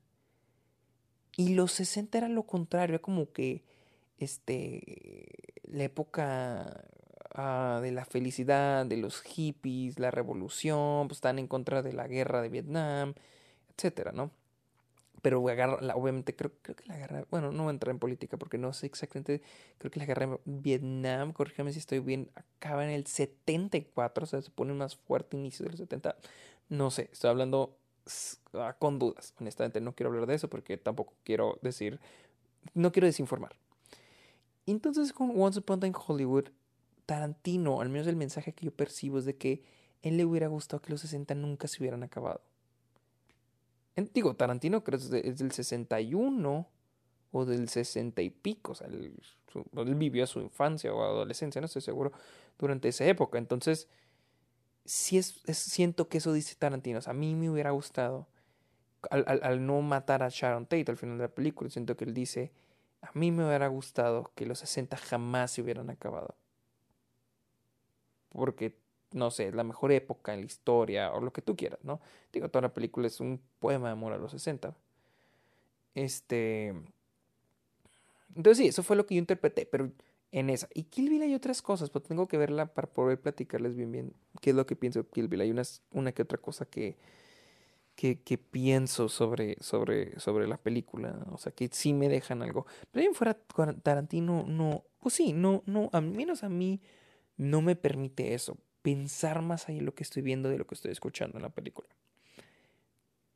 [SPEAKER 1] Y los 60 era lo contrario, era como que este la época ah, de la felicidad, de los hippies, la revolución, pues están en contra de la guerra de Vietnam, etcétera, ¿no? Pero obviamente creo, creo que la guerra, bueno, no voy a entrar en política porque no sé exactamente, creo que la guerra de Vietnam, corrígeme si estoy bien, acaba en el 74, o sea, se pone más fuerte inicio de los 70, no sé, estoy hablando ah, con dudas, honestamente no quiero hablar de eso porque tampoco quiero decir, no quiero desinformar. Entonces con Once Upon a Hollywood, Tarantino, al menos el mensaje que yo percibo es de que él le hubiera gustado que los 60 nunca se hubieran acabado. digo, Tarantino creo que es del 61 o del 60 y pico, o sea, él, vivió su infancia o adolescencia, no estoy seguro, durante esa época. Entonces, sí es, siento que eso dice Tarantino. O sea, a mí me hubiera gustado, al, al, no matar a Sharon Tate al final de la película, siento que él dice, a mí me hubiera gustado que los 60 jamás se hubieran acabado. Porque, no sé, es la mejor época en la historia o lo que tú quieras, ¿no? Digo, toda la película es un poema de amor a los 60. Este... Entonces sí, eso fue lo que yo interpreté, pero en esa. Y Kill Bill hay otras cosas, pero tengo que verla para poder platicarles bien bien qué es lo que pienso de Kill Bill. Hay unas, una que otra cosa que, que, que, pienso sobre, sobre, sobre la película. O sea, que sí me dejan algo. Pero bien fuera Tarantino, no, pues sí, no, no, al menos a mí no me permite eso. Pensar más ahí en lo que estoy viendo de lo que estoy escuchando en la película.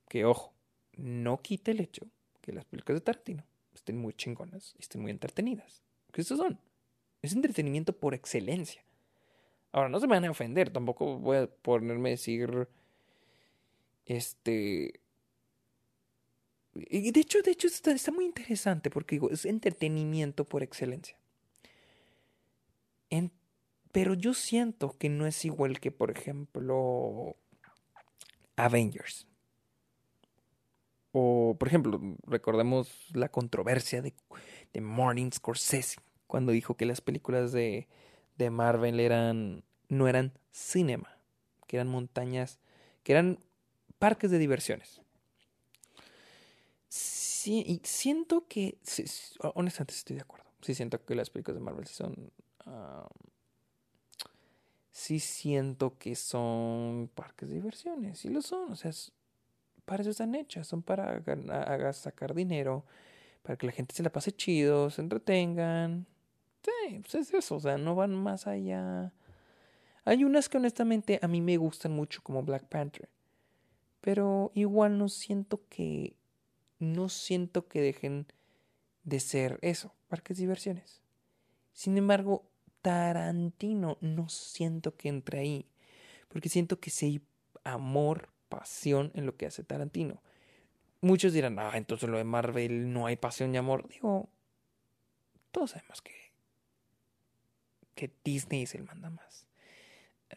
[SPEAKER 1] Que ojo, no quita el hecho que las películas de Tarantino estén muy chingonas y estén muy entretenidas. Que estos son. Es entretenimiento por excelencia. Ahora, no se me van a ofender, tampoco voy a ponerme a decir. Este. Y de hecho, de hecho, está, muy interesante porque digo, es entretenimiento por excelencia. En, pero yo siento que no es igual que, por ejemplo, Avengers. O, por ejemplo, recordemos la controversia de, de Martin Scorsese cuando dijo que las películas de, de Marvel eran no eran cinema, que eran montañas, que eran parques de diversiones. Sí, y siento que, honestamente estoy de acuerdo. Sí siento que las películas de Marvel son... sí siento que son parques de diversiones, sí lo son, o sea, para eso están hechas, son para sacar dinero, para que la gente se la pase chido, se entretengan, Sí, pues es eso, o sea, no van más allá. Hay unas que honestamente a mí me gustan mucho como Black Panther. Pero igual no siento que. No siento que dejen de ser eso, parques de diversiones. Sin embargo, Tarantino no siento que entre ahí. Porque siento que sí hay amor, pasión en lo que hace Tarantino. Muchos dirán, ah, entonces lo de Marvel no hay pasión y amor. Digo, todos sabemos que que Disney es el manda más.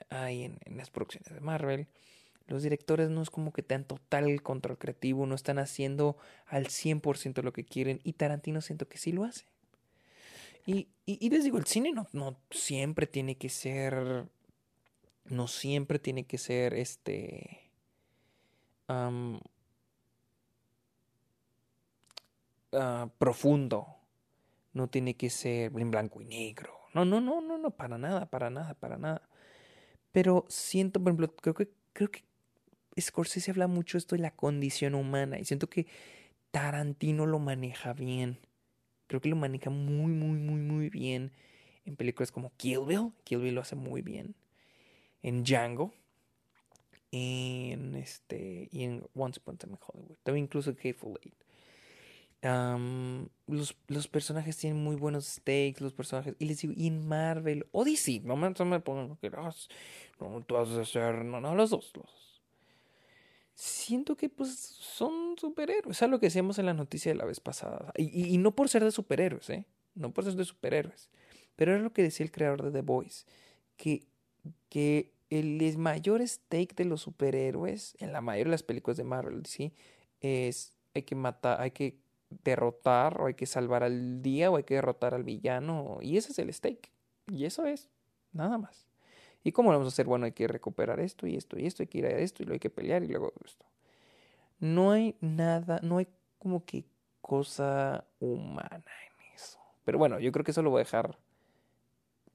[SPEAKER 1] Hay en, las producciones de Marvel. Los directores no es como que tengan total control creativo, no están haciendo al 100% lo que quieren y Tarantino siento que sí lo hace. Y, les digo, el cine no, no siempre tiene que ser, no siempre tiene que ser este... Ah, profundo, no tiene que ser en blanco y negro no, no, no, no, no, para nada, para nada, para nada. Pero siento, por ejemplo, creo que, creo que Scorsese habla mucho esto de la condición humana y siento que Tarantino lo maneja bien. Creo que lo maneja muy, muy, muy, muy bien en películas como Kill Bill. Kill Bill lo hace muy bien. En Django. En este. Y en Once Upon a Time in Hollywood. También incluso Hateful Eight los, los, personajes tienen muy buenos stakes, los personajes. Y les digo, y en Marvel, o DC, no me, pongan que no, tú vas a hacer. No, no, los dos, los Siento que pues son superhéroes. Es lo que decíamos en la noticia de la vez pasada. Y, y, no por ser de superhéroes, ¿eh? No por ser de superhéroes. Pero era lo que decía el creador de The Voice. Que, que el mayor stake de los superhéroes, en la mayoría de las películas de Marvel, ¿sí? Es hay que matar, hay que derrotar o hay que salvar al día o hay que derrotar al villano y ese es el stake y eso es nada más y cómo lo vamos a hacer bueno hay que recuperar esto y esto y esto hay que ir a esto y luego hay que pelear y luego esto. No hay nada no hay como que cosa humana en eso. Pero bueno yo creo que eso lo voy a dejar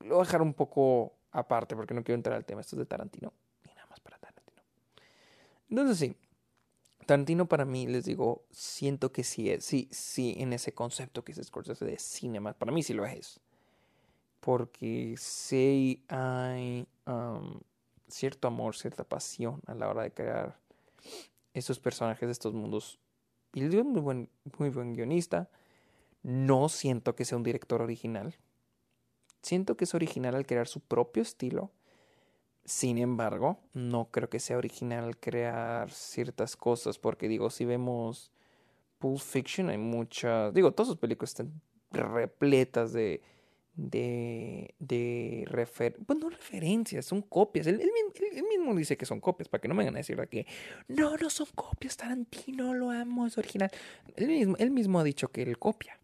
[SPEAKER 1] lo voy a dejar un poco aparte porque no quiero entrar al tema esto es de Tarantino y nada más para Tarantino. Entonces sí Tarantino para mí, les digo, siento que sí es, sí, sí, en ese concepto que es Scorsese de cinema, para mí sí lo es. Porque sí hay cierto amor, cierta pasión a la hora de crear esos personajes de estos mundos. Y digo, muy buen, muy buen guionista. No siento que sea un director original. Siento que es original al crear su propio estilo sin embargo, no creo que sea original crear ciertas cosas, porque digo, si vemos Pulp Fiction, hay muchas, digo, todas sus películas están repletas de, de, de refer, pues no referencias, son copias. Él, mismo dice que son copias, para que no me vengan a decir que no, no son copias, Tarantino lo amo, es original. Él mismo, él mismo ha dicho que él copia.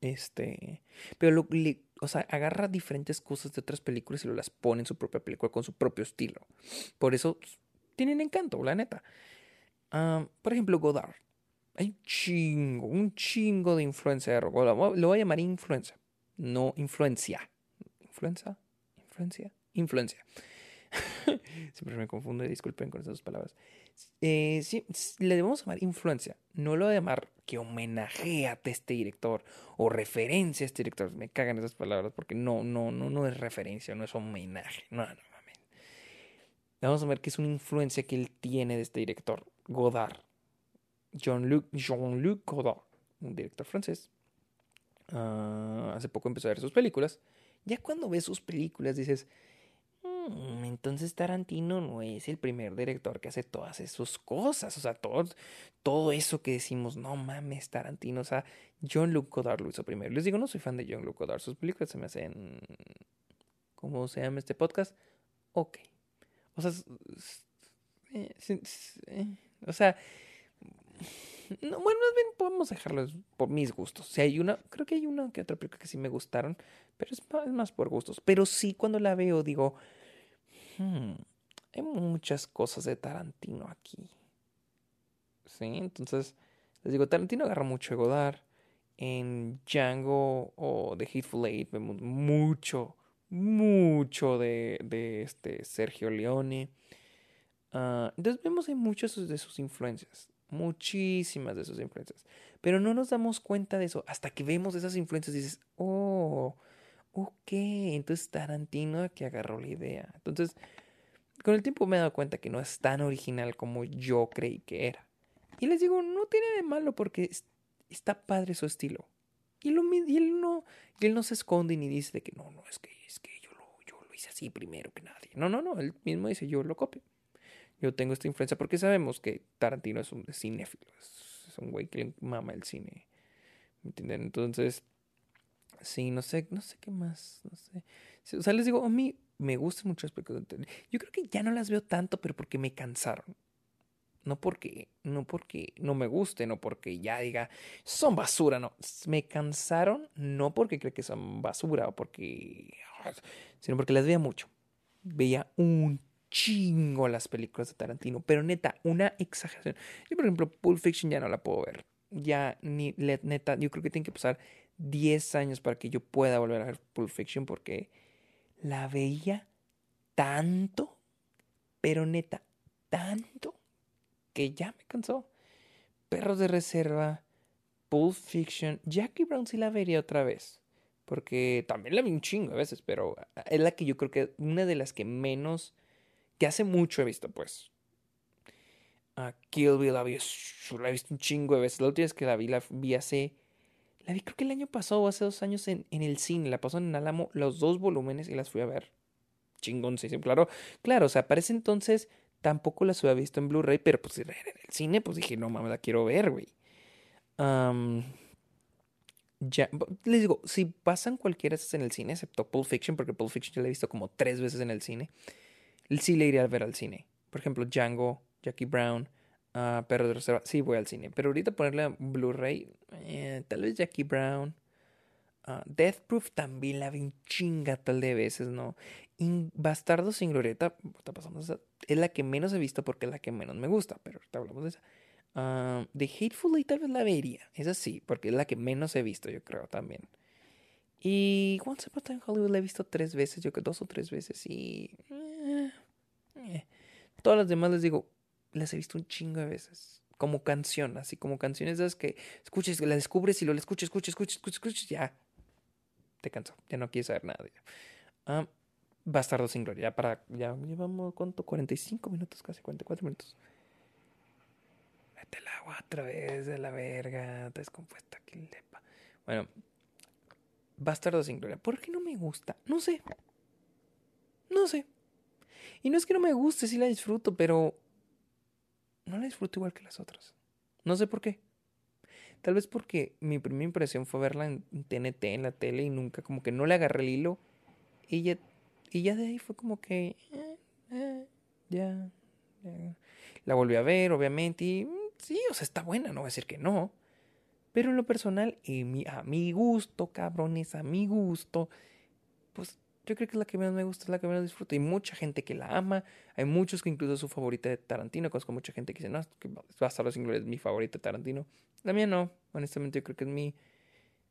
[SPEAKER 1] Este, pero o sea, agarra diferentes cosas de otras películas y lo las pone en su propia película con su propio estilo. Por eso tienen encanto, la neta. Ah, por ejemplo, Godard. Hay un chingo, un chingo de influencia de Lo voy a llamar influencia no influencia. ¿Influenza? ¿Influencia? Influencia. Siempre me confundo disculpen con esas palabras. Eh, sí, le debemos llamar influencia. No lo a llamar que homenajea a este director o referencia a este director. Me cagan esas palabras porque no, no, no, no es referencia, no es homenaje. No, no, mames. Vamos a ver que es una influencia que él tiene de este director, Godard. Jean-Luc Jean Godard, un director francés Ah, hace poco empezó a ver sus películas. Ya cuando ves sus películas dices, mm, entonces Tarantino no es el primer director que hace todas esas cosas. O sea, todo, todo eso que decimos, no mames, Tarantino. O sea, John Luke Godard lo hizo primero. Les digo, no soy fan de John Luke Godard. Sus películas se me hacen... ¿Cómo se llama este podcast? Ok. O sea... Eh, eh, o sea no, bueno, más bien podemos dejarlo por mis gustos. Si hay una, creo que hay una que otra película que sí me gustaron, pero es más, por gustos. Pero sí, cuando la veo, digo, hmm, hay muchas cosas de Tarantino aquí. Sí, entonces, les digo, Tarantino agarra mucho de Godard. En Django o The Hateful Eight vemos mucho, mucho de, de este Sergio Leone. Ah, entonces vemos hay muchas de sus influencias muchísimas de sus influencias. Pero no nos damos cuenta de eso hasta que vemos esas influencias y dices, oh, ok, entonces Tarantino que agarró la idea. Entonces, con el tiempo me he dado cuenta que no es tan original como yo creí que era. Y les digo, no tiene de malo porque está padre su estilo. Y, lo, y él, no, no se esconde ni dice de que no, no, es que, es que yo, lo, yo lo hice así primero que nadie. No, no, no, él mismo dice, yo lo copio yo tengo esta influencia porque sabemos que Tarantino es un cinéfilo, es, un güey que mama el cine. ¿Me entienden? Entonces, sí, no sé, no sé qué más, no sé. O sea, les digo, a mí me gustan mucho las películas Yo creo que ya no las veo tanto, pero porque me cansaron. No porque, no porque no me guste, no porque ya diga, son basura, no. Me cansaron, no porque creo que son basura o porque, sino porque las veía mucho. Veía un chingo las películas de Tarantino, pero neta, una exageración. Yo, por ejemplo, Pulp Fiction ya no la puedo ver. Ya, ni neta, yo creo que tiene que pasar 10 años para que yo pueda volver a ver Pulp Fiction porque la veía tanto, pero neta, tanto, que ya me cansó. Perros de Reserva, Pulp Fiction, Jackie Brown sí la vería otra vez. Porque también la vi un chingo a veces, pero es la que yo creo que una de las que menos que hace mucho he visto, pues. A Kill Bill la, vi, la he visto un chingo de veces. La última vez que la vi, la vi hace. La vi creo que el año pasado o hace dos años en, en el cine. La pasó en Alamo los dos volúmenes y las fui a ver. Chingón, sí, claro. Claro, o sea, para ese entonces tampoco las había visto en Blu-ray, pero pues en el cine, pues dije, no mames, la quiero ver, güey. ya, les digo, si pasan cualquiera en el cine, excepto Pulp Fiction, porque Pulp Fiction ya la he visto como tres veces en el cine sí le iría a ver al cine. Por ejemplo, Django, Jackie Brown, uh, Perro de Reserva. Sí, voy al cine. Pero ahorita ponerle Blu-ray, eh, tal vez Jackie Brown. Uh, Death Proof también la vi un chinga tal de veces, ¿no? Bastardo sin Glorieta, es la que menos he visto porque es la que menos me gusta, pero ahorita hablamos de esa. Uh, The Hateful Eight tal vez la vería, esa sí, porque es la que menos he visto, yo creo también. Y Once Upon a Time Hollywood la he visto tres veces, yo creo dos o tres veces, y eh, todas las demás les digo, las he visto un chingo de veces. Como canción, así como canciones esas que escuches, la descubres y lo escuchas, escuchas, escuchas, escuchas, escuchas, ya te canso, ya no quieres saber nada de ella. Bastardo sin gloria, ya para, ya llevamos, ¿cuánto? 45 minutos, casi 44 minutos. Mete el agua otra vez de la verga, descompuesta, que lepa. Bueno, Bastardo sin gloria, ¿por qué no me gusta? No sé. No sé. Y no es que no me guste, sí la disfruto, pero no la disfruto igual que las otras. No sé por qué. Tal vez porque mi primera impresión fue verla en TNT, en la tele, y nunca como que no le agarré el hilo. Y ya, y ya de ahí fue como que... Eh, eh, ya, La volví a ver, obviamente, y mm, sí, o sea, está buena, no voy a decir que no. Pero en lo personal, y mi, a mi gusto, cabrones, a mi gusto, pues yo creo que es la que menos me gusta, es la que menos disfruto. Hay mucha gente que la ama. Hay muchos que incluso es su favorita de Tarantino. Conozco mucha gente que dice, no, que Bastardos sin Gloria es mi favorita de Tarantino. La mía no. Honestamente, yo creo que es mi,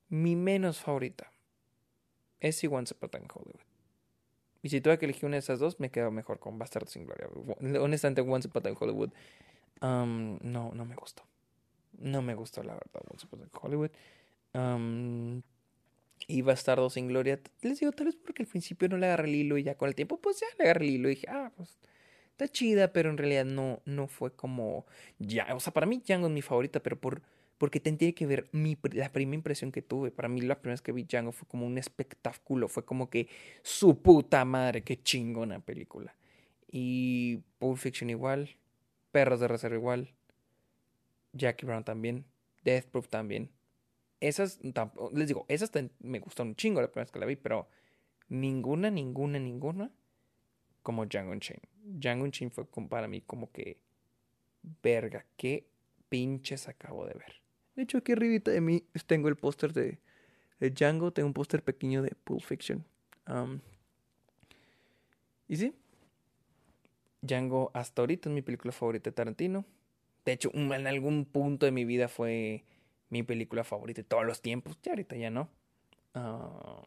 [SPEAKER 1] mi menos favorita. Es igual Once Upon a Hollywood. Y si tuve que elegir una de esas dos, me quedo mejor con Bastardos sin Gloria. Honestamente, Once Upon a Hollywood um, no, no me gustó. No me gustó, la verdad, Once Upon a Hollywood. Um, y Bastardo sin Gloria, les digo, tal vez porque al principio no le agarré el hilo y ya con el tiempo, pues ya le agarré el hilo y dije, ah, pues está chida, pero en realidad no, no fue como, ya, o sea, para mí Django es mi favorita, pero por, porque tiene que ver mi, la primera impresión que tuve. Para mí la primera vez que vi Django fue como un espectáculo, fue como que su puta madre, qué chingona película. Y Pulp Fiction igual, Perros de Reserva igual, Jackie Brown también, Death Proof también. Esas, les digo, esas me gustaron un chingo la primera vez que la vi, pero ninguna, ninguna, ninguna como Django Unchained. Django Unchained fue para mí como que, verga, qué pinches acabo de ver. De hecho, aquí arribita de mí tengo el póster de, de, Django, tengo un póster pequeño de Pulp Fiction. y sí, Django hasta ahorita es mi película favorita de Tarantino. De hecho, en algún punto de mi vida fue mi película favorita de todos los tiempos. Ya ahorita ya no. Ah,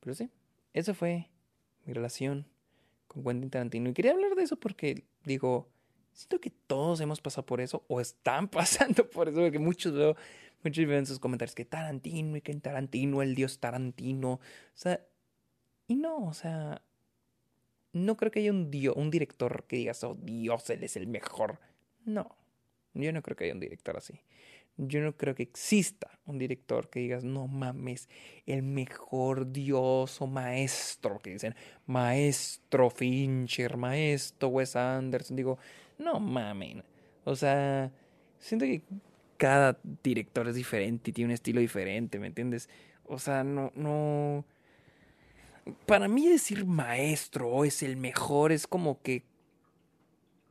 [SPEAKER 1] pero sí, esa fue mi relación con Quentin Tarantino. Y quería hablar de eso porque, digo, siento que todos hemos pasado por eso o están pasando por eso. Porque muchos veo, muchos veo en sus comentarios que Tarantino y que Tarantino, el dios Tarantino. O sea, y no, o sea, no creo que haya un, dios, un director que digas, oh Dios, él es el mejor. No, yo no creo que haya un director así. Yo no creo que exista un director que digas, no mames, el mejor dios o maestro, que dicen, maestro Fincher, maestro Wes Anderson. Digo, no mames. O sea, siento que cada director es diferente y tiene un estilo diferente, ¿me entiendes? O sea, no, no. Para mí decir maestro es el mejor es como que.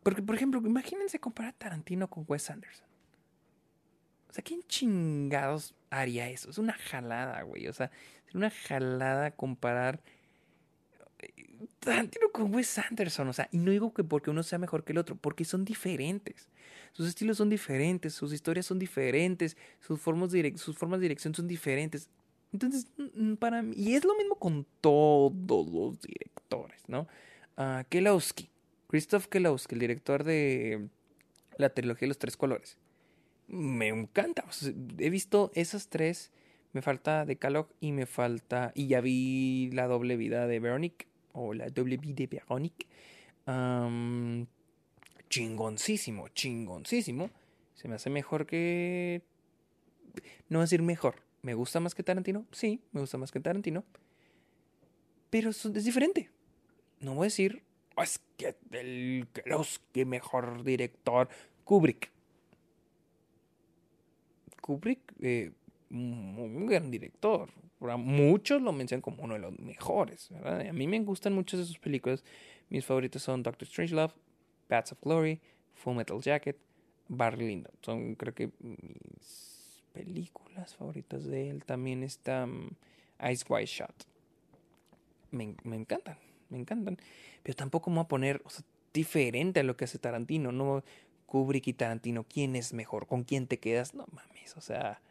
[SPEAKER 1] Porque, por ejemplo, imagínense comparar a Tarantino con Wes Anderson. Sea, ¿quién chingados haría eso? Es una jalada, güey. O sea, es una jalada comparar eh, Tarantino con Wes Anderson. O sea, y no digo que porque uno sea mejor que el otro, porque son diferentes. Sus estilos son diferentes, sus historias son diferentes, sus formas de, sus formas de dirección son diferentes. Entonces, para mí, y es lo mismo con todos los directores, ¿no? Uh, Kelowski, Christoph Kelowski, el director de la trilogía de los tres colores me encanta. he visto esas tres. Me falta Decalog y me falta. Y ya vi la doble vida de Veronique. O la doble vida de Veronique. chingoncísimo, chingoncísimo. Se me hace mejor que. No decir mejor. ¿Me gusta más que Tarantino? Sí, me gusta más que Tarantino. Pero es diferente. No voy a decir. Oh, es que el que mejor director. Kubrick. Kubrick, eh, un gran director. Muchos lo mencionan como uno de los mejores. A mí me gustan muchas de sus películas. Mis favoritos son Doctor Strangelove, Bats of Glory, Full Metal Jacket, Barry Lyndon. Son creo que mis películas favoritas de él. También está mm, Ice White Shot. Me, encantan, me encantan. Pero tampoco me voy a poner diferente a lo que hace Tarantino. No, Kubrick y Tarantino, ¿quién es mejor? ¿Con quién te quedas? No mames, o sea,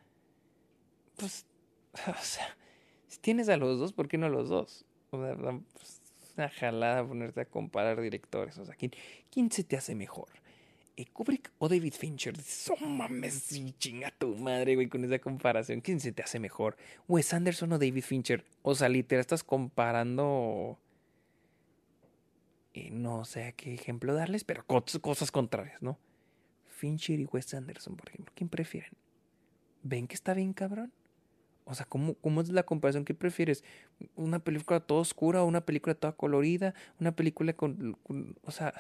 [SPEAKER 1] pues, o sea, si tienes a los dos, ¿por qué no los dos? O sea, pues, una jalada ponerte a comparar directores, o sea, ¿quién, quién se te hace mejor? ¿Eh, ¿Kubrick o David Fincher? Oh, mames, sí, chinga tu madre, güey, con esa comparación. ¿Quién se te hace mejor? ¿Wes Anderson o David Fincher? O sea, literal, estás comparando no sé a qué ejemplo darles, pero cosas contrarias, ¿no? Fincher y Wes Anderson, por ejemplo, ¿quién prefieren? ¿Ven que está bien cabrón? O sea, ¿cómo, ¿cómo, es la comparación? ¿Qué prefieres? ¿Una película toda oscura o una película toda colorida? ¿Una película con... o sea...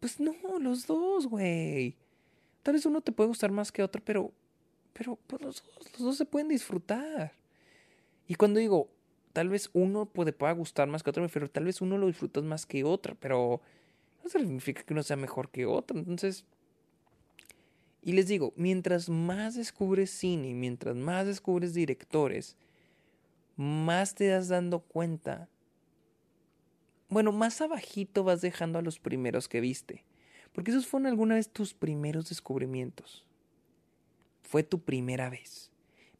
[SPEAKER 1] Pues no, los dos, güey. Tal vez uno te puede gustar más que otro, pero, pero pues, los, dos, los dos se pueden disfrutar. Y cuando digo, tal vez uno puede, pueda gustar más que otro, pero tal vez uno lo disfrutas más que otro, pero significa que uno sea mejor que otro. Entonces, y les digo, mientras más descubres cine, mientras más descubres directores, más te das dando cuenta. Bueno, más abajito vas dejando a los primeros que viste. Porque esos fueron alguna vez tus primeros descubrimientos. Fue tu primera vez.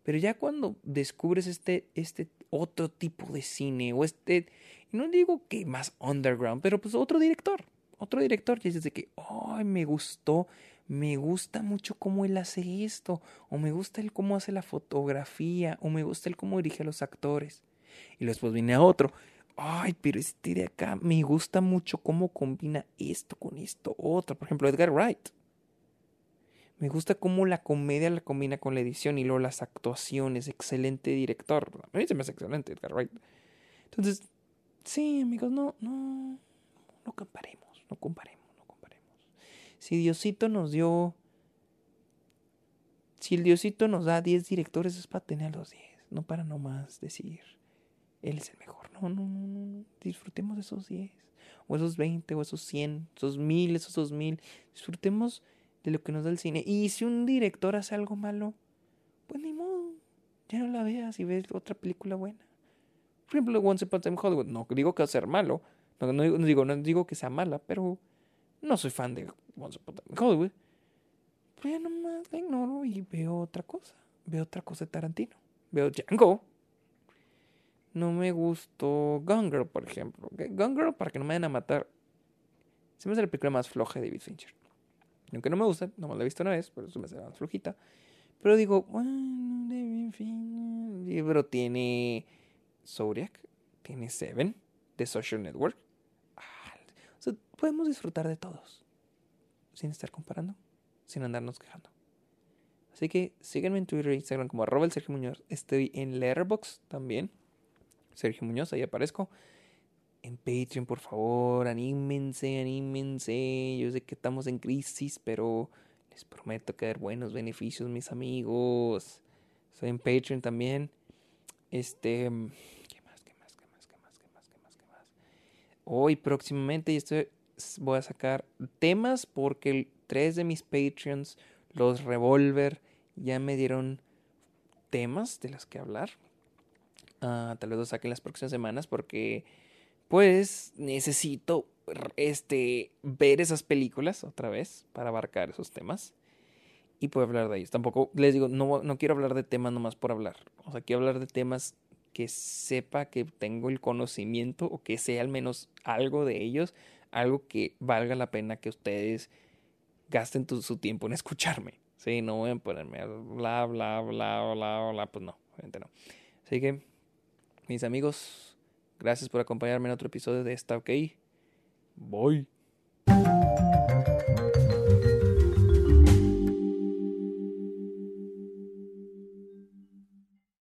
[SPEAKER 1] Pero ya cuando descubres este, este otro tipo de cine, o este, no digo que más underground, pero pues otro director, otro director, y dices que, ay, me gustó, me gusta mucho cómo él hace esto, o me gusta él cómo hace la fotografía, o me gusta él cómo dirige a los actores. Y después viene a otro, ay, pero este de acá me gusta mucho cómo combina esto con esto otro. Por ejemplo, Edgar Wright. Me gusta cómo la comedia la combina con la edición y luego las actuaciones. Excelente director. A mí se me hace excelente Edgar Wright. Entonces, sí, amigos, no, no, no comparemos, no comparemos, no comparemos. Si Diosito nos dio, si el Diosito nos da 10 directores es para tener los 10, no para nomás decir, él es el mejor. No, no, no, no, disfrutemos de esos 10, o esos 20, o esos 100, esos 1000, esos 2000. Disfrutemos de lo que nos da el cine. Y si un director hace algo malo, pues ni modo, ya no la veas y ves otra película buena. Por ejemplo, Once Upon a Time no digo que va a ser malo, no, digo, no digo que sea mala, pero no soy fan de Once Upon a Hollywood. Pues ya nomás la ignoro y veo otra cosa. Veo otra cosa de Tarantino. Veo Django. No me gustó Gone Girl, por ejemplo. Gone Girl, para que no me vayan a matar, se me hace la película más floja de David Fincher. Aunque no me gusta, no me la he visto una vez, pero eso me hace más flojita. Pero digo, bueno, en fin. El libro tiene Zodiac, tiene Seven, The Social Network. Podemos disfrutar de todos. Sin estar comparando, sin andarnos quejando. Así que síganme en Twitter e Instagram como arroba el Sergio Muñoz. Estoy en Letterboxd también. Sergio Muñoz, ahí aparezco en Patreon, por favor, anímense, anímense. Yo sé que estamos en crisis, pero les prometo que hay buenos beneficios, mis amigos. Soy en Patreon también. Este, ¿qué más? ¿Qué más? ¿Qué más? ¿Qué más? ¿Qué más? ¿Qué más? ¿Qué más? Hoy próximamente estoy, voy a sacar temas porque tres de mis Patreons, los Revolver, ya me dieron temas de los que hablar. Uh, tal vez los saque en las próximas semanas porque pues necesito este, ver esas películas otra vez para abarcar esos temas y poder hablar de ellos. Tampoco les digo, no, no quiero hablar de temas nomás por hablar. O sea, quiero hablar de temas que sepa que tengo el conocimiento o que sea al menos algo de ellos, algo que valga la pena que ustedes gasten su tiempo en escucharme. Sí, no voy a ponerme bla, bla, bla, bla, bla, pues no, obviamente no. Así que, mis amigos, Gracias por acompañarme en otro episodio de Está OK. Voy.